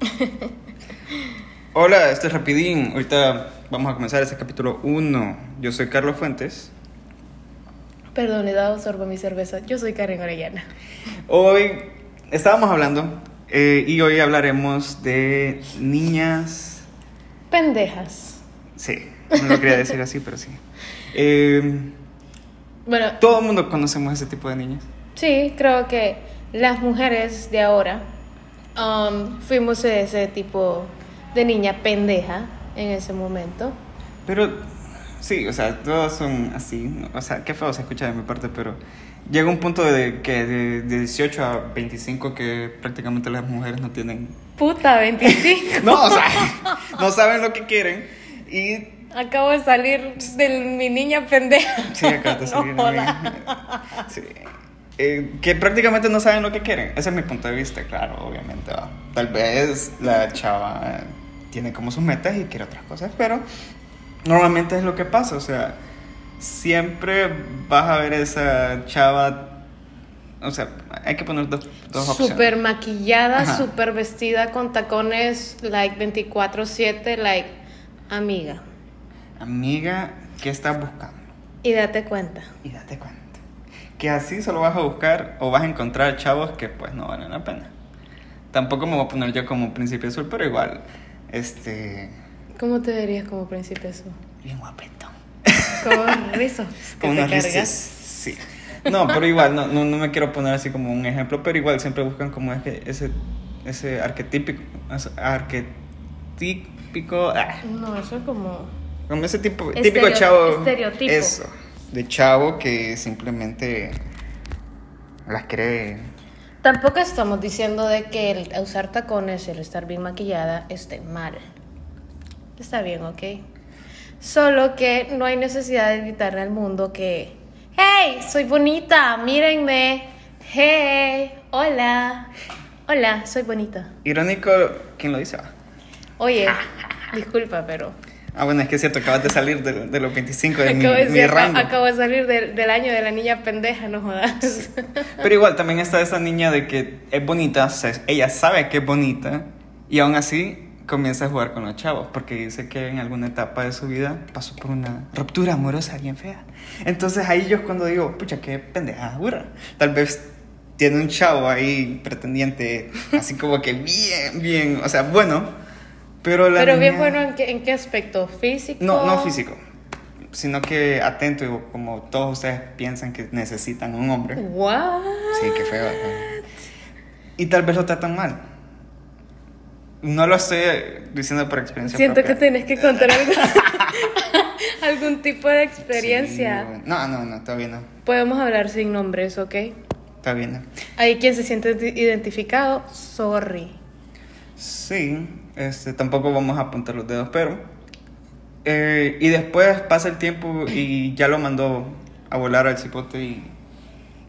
Hola, este es Rapidín. Ahorita vamos a comenzar este capítulo 1. Yo soy Carlos Fuentes. Perdón, he dado sorbo a mi cerveza. Yo soy Karen Orellana. Hoy estábamos hablando eh, y hoy hablaremos de niñas. Pendejas. Sí, no lo quería decir así, pero sí. Eh, Bueno, todo el mundo conocemos ese tipo de niñas. sí, creo que las mujeres de ahora um, fuimos ese tipo de niña pendeja en ese momento. Pero sí, o sea, todos son así. O sea, qué feo se escucha de mi parte, pero llega un punto de que de, de 18 a 25 que prácticamente las mujeres no tienen. Puta, 25. No, o sea, no saben lo que quieren y. Acabo de salir de mi niña pendeja. Sí, acá te No salieron joda. Sí. Eh, que prácticamente no saben lo que quieren. Ese es mi punto de vista, claro, obviamente. va. Tal vez la chava tiene como sus metas y quiere otras cosas, pero normalmente es lo que pasa. O sea, siempre vas a ver esa chava. O sea, hay que poner dos, dos opciones. Súper maquillada, súper vestida con tacones, like 24-7, like amiga. Amiga, ¿qué estás buscando? Y date cuenta. Y date cuenta. Que así solo vas a buscar o vas a encontrar chavos que pues no valen la pena. Tampoco me voy a poner yo como príncipe azul, pero igual, este, ¿Cómo te verías como príncipe azul? bien guapetón. Como rizos Con unos rizos. Sí. No, pero igual, no, no, no me quiero poner así como un ejemplo, pero igual siempre buscan como ese, ese, ese arquetípico, ese arquetípico, ah, No, eso es como... como ese tipo, Estereo- típico chavo. estereotipo. Eso, de chavo que simplemente las quiere Tampoco estamos diciendo de que el usar tacones y el estar bien maquillada esté mal. Está bien, ¿ok? Solo que no hay necesidad de gritarle al mundo que, hey, soy bonita, mírenme, hey, hola, hola, soy bonita. Irónico, ¿quién lo dice? Oye, disculpa, pero Ah, bueno, es que es cierto, acabas de salir de, de los 25 de mi, de, mi rango. acabo de salir del- del año de la niña pendeja, no jodas. Pero igual, también está esa niña de que es bonita, se- ella sabe que es bonita y aún así comienza a jugar con los chavos porque dice que en alguna etapa de su vida pasó por una ruptura amorosa bien fea. Entonces ahí yo es cuando digo, pucha, qué pendeja, burra. Tal vez tiene un chavo ahí pretendiente, así como que bien, bien, o sea, bueno, pero la Pero bien niña- bueno, ¿en qué, ¿en qué aspecto? ¿Físico? No, no físico, sino que atento, y como todos ustedes piensan que necesitan un hombre. What? Sí, qué feo. Y tal vez lo tratan mal. No lo estoy diciendo por experiencia Siento que tenés que contar algo- algún tipo de experiencia. Sí. No, no, no, todavía no. Podemos hablar sin nombres, ¿ok? Todavía no. Hay quien se siente identificado, sorry. Sí, este, tampoco vamos a apuntar los dedos, pero... eh, y después pasa el tiempo y ya lo mandó a volar al cipote y,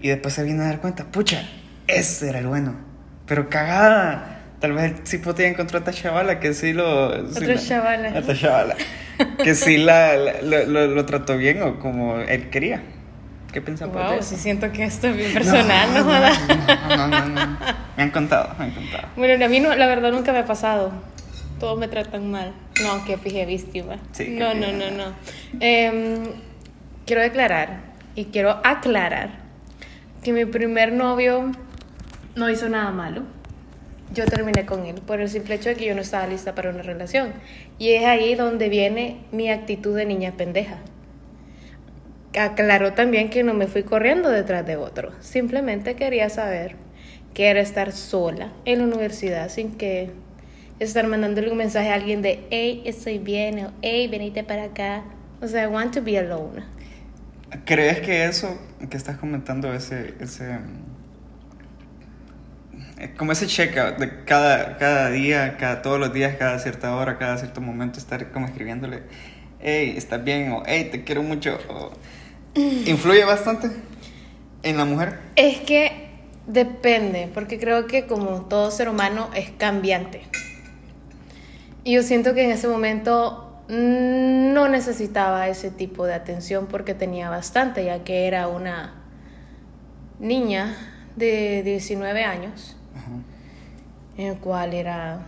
y después se viene a dar cuenta, pucha, ese era el bueno. Pero cagada. Tal vez el cipote ya encontró a esta chavala que sí lo... sí Otra la- chavala. Que sí la, la- lo, lo- lo trató bien o como él quería. ¿Qué pensaba Wow, sí siento que esto es bien personal, no, no, no, no. Me han contado, me han contado. Bueno, a mí no, la verdad nunca me ha pasado. Todos me tratan mal. No, que fije víctima. Sí, no, no, no, no. Em, quiero declarar y quiero aclarar que mi primer novio no hizo nada malo. Yo terminé con él por el simple hecho de que yo no estaba lista para una relación. Y es ahí donde viene mi actitud de niña pendeja. Aclaró también que no me fui corriendo detrás de otro. Simplemente quería saber qué era estar sola en la universidad sin que estar mandándole un mensaje a alguien de hey, estoy bien o hey, venite para acá. O sea, I want to be alone. ¿Crees que eso que estás comentando, ese, ese, eh, como ese check-out de cada, cada día, cada, todos los días, cada cierta hora, cada cierto momento, estar como escribiéndole, hey, ¿estás bien? O hey, te quiero mucho. O, ¿Influye bastante en la mujer? Es que depende, porque creo que como todo ser humano es cambiante. Y yo siento que en ese momento no necesitaba ese tipo de atención porque tenía bastante, ya que era una niña de 19 años, Ajá. en el cual era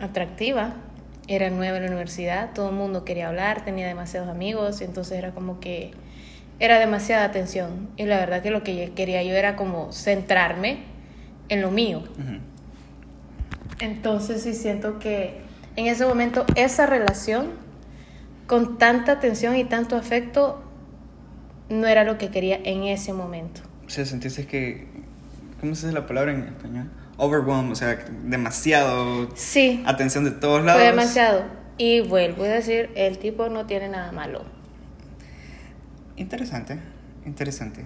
atractiva. Era nueva en la universidad, todo el mundo quería hablar, tenía demasiados amigos, entonces era como que era demasiada atención. Y la verdad que lo que yo quería yo era como centrarme en lo mío. Ujú. Entonces sí siento que en ese momento esa relación con tanta atención y tanto afecto no era lo que quería en ese momento. O sea, sentiste que. ¿Cómo se dice la palabra en español? Overwhelm, o sea, demasiado Sí, atención de todos lados. fue demasiado. Y vuelvo a decir, el tipo no tiene nada malo. Interesante, interesante.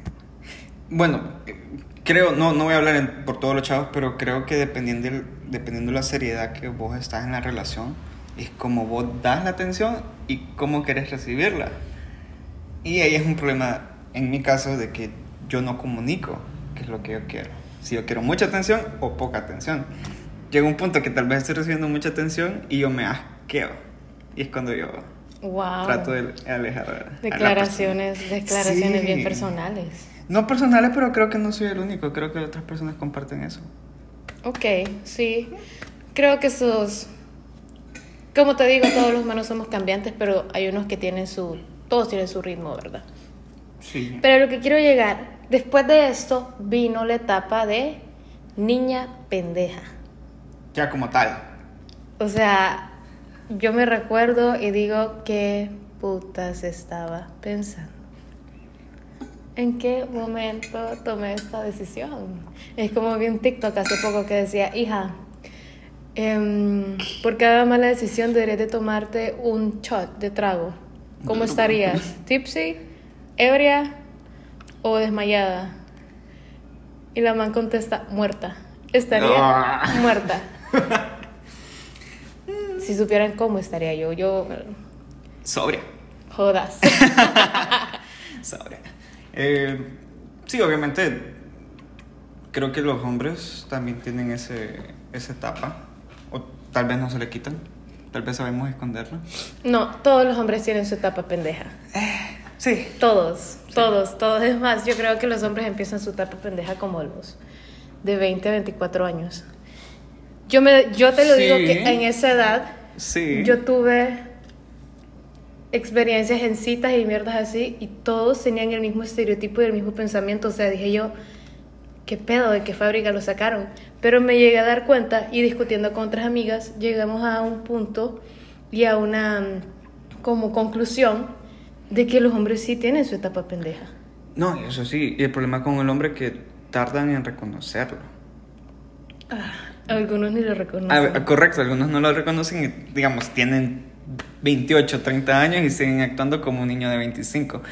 Bueno, eh, creo, no, no voy a hablar por todos los chavos, pero creo que dependiendo, dependiendo de la seriedad que vos estás en la relación, es como vos das la atención y cómo querés recibirla. Y ahí es un problema, en mi caso, de que yo no comunico qué es lo que yo quiero. Si yo quiero mucha atención o poca atención. Llega un punto que tal vez estoy recibiendo mucha atención y yo me asqueo. Y es cuando yo Wow. trato de alejar a- a. Declaraciones, declaraciones Sí. bien personales. No personales, pero creo que no soy el único. Creo que otras personas comparten eso. Ok, sí. Creo que sus... Como te digo, todos los humanos somos cambiantes, pero hay unos que tienen su... Todos tienen su ritmo, ¿verdad? Sí. Pero lo que quiero llegar, después de esto vino la etapa de niña pendeja. Ya como tal. O sea, yo me recuerdo y digo, ¿qué putas estaba pensando? ¿En qué momento tomé esta decisión? Es como vi un TikTok hace poco que decía, hija, em, por cada mala decisión deberías de tomarte un shot de trago. ¿Cómo estarías? ¿Tipsy? ¿Ebria? ¿O desmayada? Y la man contesta, muerta. Estaría muerta. Si supieran cómo estaría yo, yo Sobria. jodas. Sobria. Eh, sí, obviamente. Creo que los hombres también tienen ese, esa etapa. O tal vez no se le quitan. Tal vez sabemos esconderlo. No, todos los hombres tienen su etapa pendeja. Sí. Todos, todos, todos. Es más, yo creo que los hombres empiezan su etapa pendeja como los de 20 a 24 años. Yo, me, yo te lo digo que en esa edad Sí. yo tuve experiencias en citas y mierdas así y todos tenían el mismo estereotipo y el mismo pensamiento. O sea, dije yo, ¿qué pedo? ¿De qué fábrica lo sacaron? Pero me llegué a dar cuenta y discutiendo con otras amigas, llegamos a un punto y a una mm, como conclusión de que los hombres sí tienen su etapa pendeja. No, eso sí. Y el problema con el hombre es que tardan en reconocerlo. Ah, algunos ni lo reconocen. Ah, correcto, algunos no lo reconocen y, digamos, tienen 28, 30 años y siguen actuando como un niño de 25.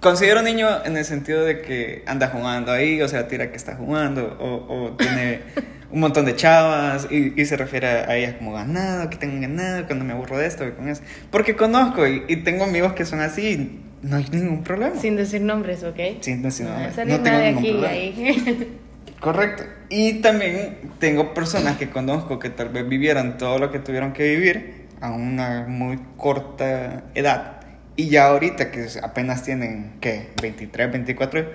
Considero niño en el sentido de que anda jugando ahí, o sea, tira que está jugando, o, o tiene un montón de chavas y, y se refiere a ellas como ganado, que tengo ganado, cuando me aburro de esto, con eso. Porque conozco y, y tengo amigos que son así no hay ningún problema. Sin decir nombres, ¿ok? Sin decir No a nombres. salir No tengo ningún aquí problema. ahí. Correcto. Y también tengo personas que conozco que tal vez vivieron todo lo que tuvieron que vivir a una muy corta edad. Y ya ahorita que apenas tienen, ¿qué? 23, 24,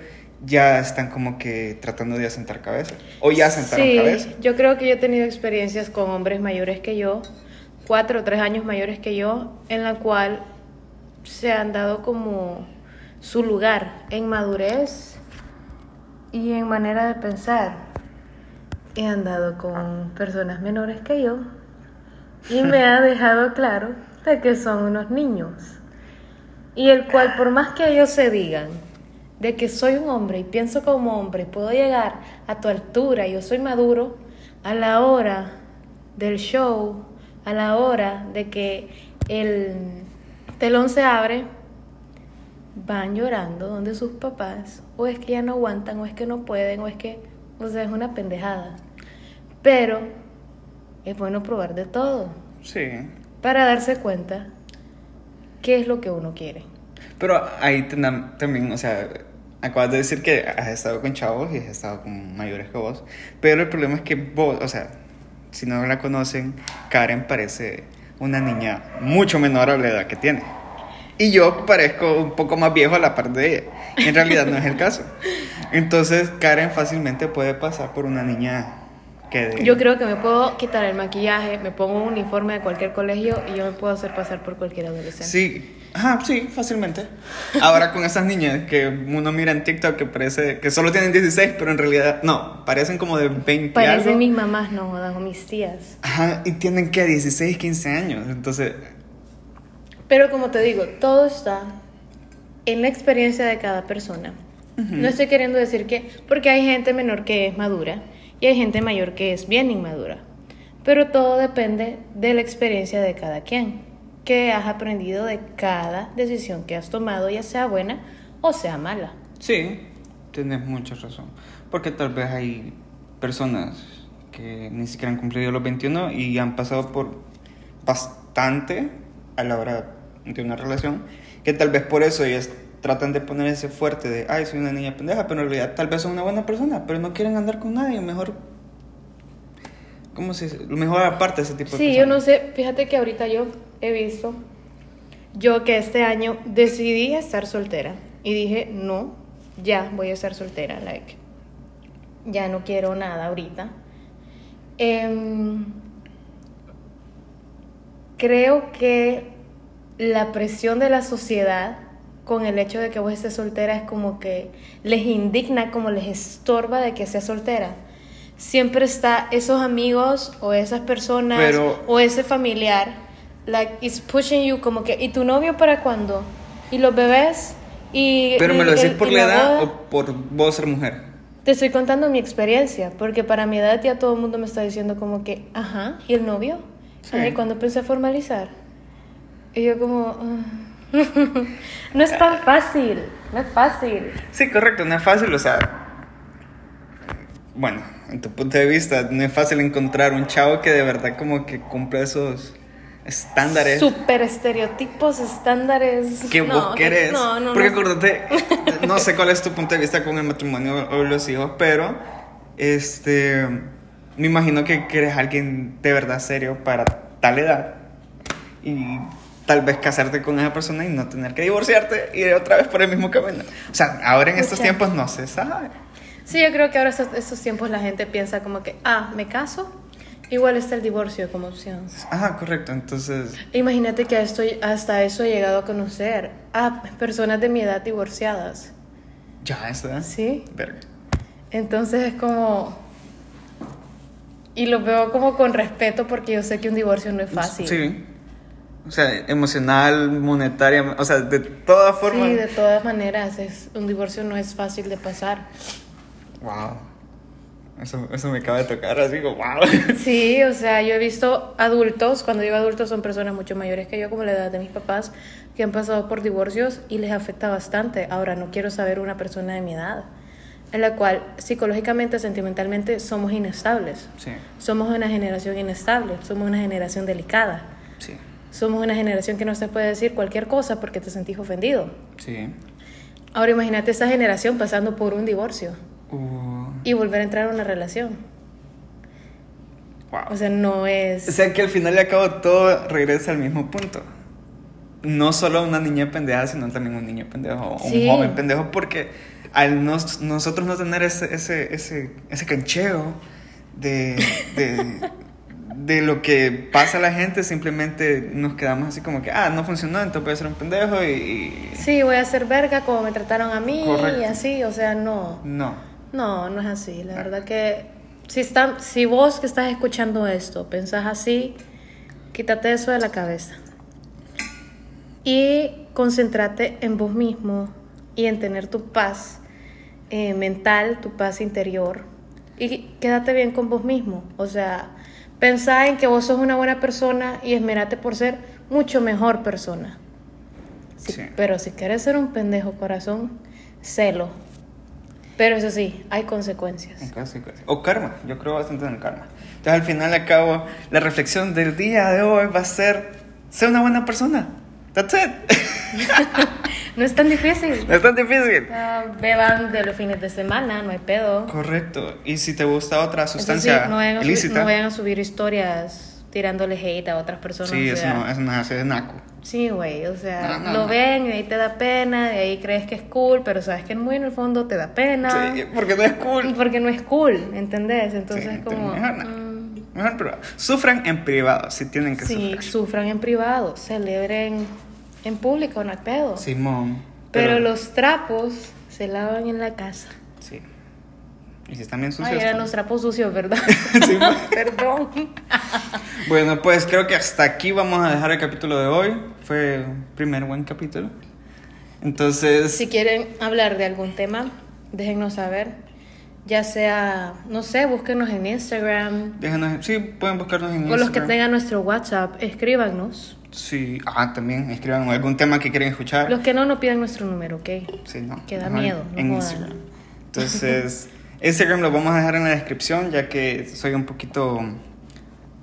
ya están como que tratando de asentar cabeza. O ya sentaron sí, cabeza. yo creo que yo he tenido experiencias con hombres mayores que yo, cuatro o tres años mayores que yo, en la cual se han dado como su lugar en madurez y en manera de pensar. He andado con personas menores que yo y me ha dejado claro de que son unos niños. Y el cual, por más que ellos se digan de que soy un hombre y pienso como hombre, puedo llegar a tu altura, yo soy maduro, a la hora del show, a la hora de que el telón se abre, van llorando donde sus papás, o es que ya no aguantan, o es que no pueden, o es que, o sea, es una pendejada. Pero es bueno probar de todo Sí. para darse cuenta qué es lo que uno quiere. Pero ahí también, o sea, acabas de decir que has estado con chavos y has estado con mayores que vos. Pero el problema es que vos, o sea, si no la conocen, Karen parece una niña mucho menor a la edad que tiene. Y yo parezco un poco más viejo a la par de ella. En realidad no es el caso. Entonces, Karen fácilmente puede pasar por una niña quede. Yo creo que me puedo quitar el maquillaje, me pongo un uniforme de cualquier colegio y yo me puedo hacer pasar por cualquier adolescente. Sí, ajá, sí, fácilmente. Ahora con esas niñas que uno mira en TikTok que parece que solo tienen 16, pero en realidad no, parecen como de 20 y Parecen algo. mis mamás, no o mis tías. Ajá, y tienen que 16, 15 años. Entonces, Pero como te digo, todo está en la experiencia de cada persona. No estoy queriendo decir que, porque hay gente menor que es madura y hay gente mayor que es bien inmadura. Pero todo depende de la experiencia de cada quien, que has aprendido de cada decisión que has tomado, ya sea buena o sea mala. sí, tienes mucha razón. Porque tal vez hay personas que ni siquiera han cumplido los 21 y han pasado por bastante a la hora de una relación, que tal vez por eso ellas tratan de poner ese fuerte de, ay, soy una niña pendeja, pero en realidad tal vez son una buena persona, pero no quieren andar con nadie, mejor... ¿Cómo se dice? Lo mejor aparte de ese tipo de Sí, personas. yo no sé, fíjate que ahorita yo he visto, yo que este año decidí estar soltera y dije, no, ya voy a estar soltera, like, ya no quiero nada ahorita. Em, creo que la presión de la sociedad con el hecho de que vos estés soltera es como que les indigna, como les estorba de que seas soltera. Siempre está esos amigos o esas personas Pero- o ese familiar, like, it's pushing you como que, ¿y tu novio para cuándo? ¿Y los bebés? ¿Y Pero me lo decís el- por la edad o por vos ser mujer. Te estoy contando mi experiencia, porque para mi edad ya todo el mundo me está diciendo como que, ajá, ¿y el novio? Sí. Ay, ¿cuándo pensé formalizar? Y yo como, "Ah". no es tan fácil, no es fácil. Sí, correcto, no es fácil, o sea. Bueno, en tu punto de vista, no es fácil encontrar un chavo que de verdad como que cumpla esos estándares Super estereotipos, estándares. que no, vos querés. No, no, Porque no. acuérdate, no sé cuál es tu punto de vista con el matrimonio o los hijos, pero este me imagino que quieres alguien de verdad serio para tal edad y tal vez casarte con esa persona y no tener que divorciarte y ir otra vez por el mismo camino. O sea, ahora en estos tiempos no se sabe. Sí, yo creo que ahora estos, estos tiempos la gente piensa como que, ah, me caso, igual está el divorcio como opción. Ajá, correcto. Entonces, Imagínate que esto, hasta eso he llegado a conocer a personas de mi edad divorciadas. ya está. ¿Sí? Verga. Entonces es como... Y lo veo como con respeto porque yo sé que un divorcio no es fácil. Sí. O sea, emocional, monetaria, o sea, de todas formas. Sí, de todas maneras, es, un divorcio no es fácil de pasar. Wow. Eso, eso me acaba de tocar, así como, wow. Sí, o sea, yo he visto adultos, cuando digo adultos son personas mucho mayores que yo, como la edad de mis papás, que han pasado por divorcios y les afecta bastante. Ahora, no quiero saber una persona de mi edad, en la cual psicológicamente, sentimentalmente somos inestables. Sí, Somos una generación inestable, somos una generación delicada. sí, Somos una generación que no se puede decir cualquier cosa porque te sentís ofendido. sí. Ahora imagínate esa generación pasando por un divorcio Uh, y volver a entrar a una relación. wow. O sea, no es... O sea que al final y al cabo todo regresa al mismo punto. No solo una niña pendeja, sino también un niño pendejo o Sí. un joven pendejo, porque al nos- nosotros no tener ese, ese, ese, ese cancheo de, de, de lo que pasa a la gente, simplemente nos quedamos así como que, ah, no funcionó, entonces voy a ser un pendejo y... Sí, voy a ser verga como me trataron a mí Correcto. y así, o sea, no. No. No, no es así. La verdad que si, está, si vos que estás escuchando esto pensás así, quítate eso de la cabeza. Y concéntrate en vos mismo y en tener tu paz eh, mental, tu paz interior. Y quédate bien con vos mismo. O sea, pensá en que vos sos una buena persona y esmerate por ser mucho mejor persona. Sí, Sí. Pero si quieres ser un pendejo corazón, celo. Pero eso sí, hay consecuencias. Casi, casi. O karma, yo creo bastante en el karma. Entonces al final y al cabo, la reflexión del día de hoy va a ser, ser una buena persona. That's it. No es tan difícil. No es tan difícil. Ah, beban de los fines de semana, no hay pedo. Correcto. Y si te gusta otra Eso sí, sustancia no vayan, ilícita, no vayan a subir historias tirándole hate a otras personas. Sí, o eso no, eso no hace de naco. Sí, güey, o sea, No, no, lo ven y ahí te da pena, de ahí crees que es cool, pero sabes que muy en el fondo te da pena. Sí, porque no es cool. Porque no es cool, ¿entendés? Entonces, Sí, como. mejor no. mm, privado. Sufran en privado si tienen que sí, sufrir. sufran en privado, celebren en público, no hay pedo. Simón. pero, los trapos se lavan en la casa. Sí. Y si están bien sucios. Ay, eran también. los trapos sucios, ¿verdad? Sí, ma. Perdón. Bueno, pues creo que hasta aquí vamos a dejar el capítulo de hoy. Fue un primer buen capítulo. Entonces, Si quieren hablar de algún tema, déjennos saber. Ya sea, no sé, búsquenos en Instagram. déjanos, sí, pueden buscarnos en O los que Instagram. tengan nuestro WhatsApp, escríbanos. Sí, ah, también escriban algún tema que quieren escuchar. Los que no, no pidan nuestro número, ¿ok? Sí, no. Que da miedo, no En jodan. Instagram. Entonces, Instagram lo vamos a dejar en la descripción, ya que soy un poquito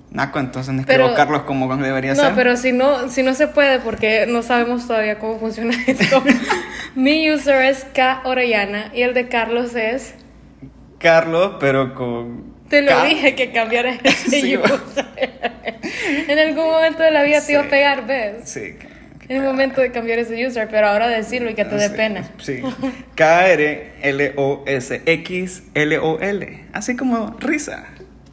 naco, entonces no escribo Pero- Carlos como debería No, ser. pero si no, si no se puede porque no sabemos todavía cómo funciona esto. Mi user es K Orellana y el de Carlos es. Carlos, pero con. Te lo dije que cambiaras ese Sí, en algún momento de la vida te iba a pegar, ¿ves? Sí. En el momento de cambiar ese user, pero ahora decirlo y que te dé Sí, pena. Sí. K-R-L-O-S-X-L-O-L. Así como risa.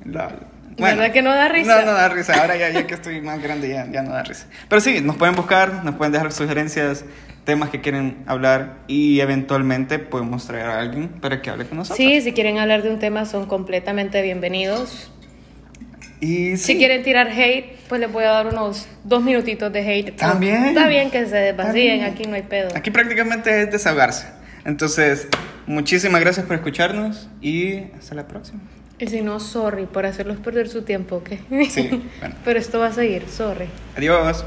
Lol. ¿Verdad que no da risa? No, no da risa. Ahora ya, ya que estoy más grande ya, ya no da risa. Pero sí, nos pueden buscar, nos pueden dejar sugerencias, temas que quieren hablar y eventualmente podemos traer a alguien para que hable con nosotros. Sí, si quieren hablar de un tema son completamente bienvenidos. Y sí. Si quieren tirar hate, pues les voy a dar unos dos minutitos de hate. También. Está bien que se desvacíen, aquí no hay pedo. Aquí prácticamente es desahogarse. Entonces, muchísimas gracias por escucharnos y hasta la próxima. Y si no, sorry por hacerlos perder su tiempo, ¿ok? Sí, bueno. Pero esto va a seguir, sorry. Adiós.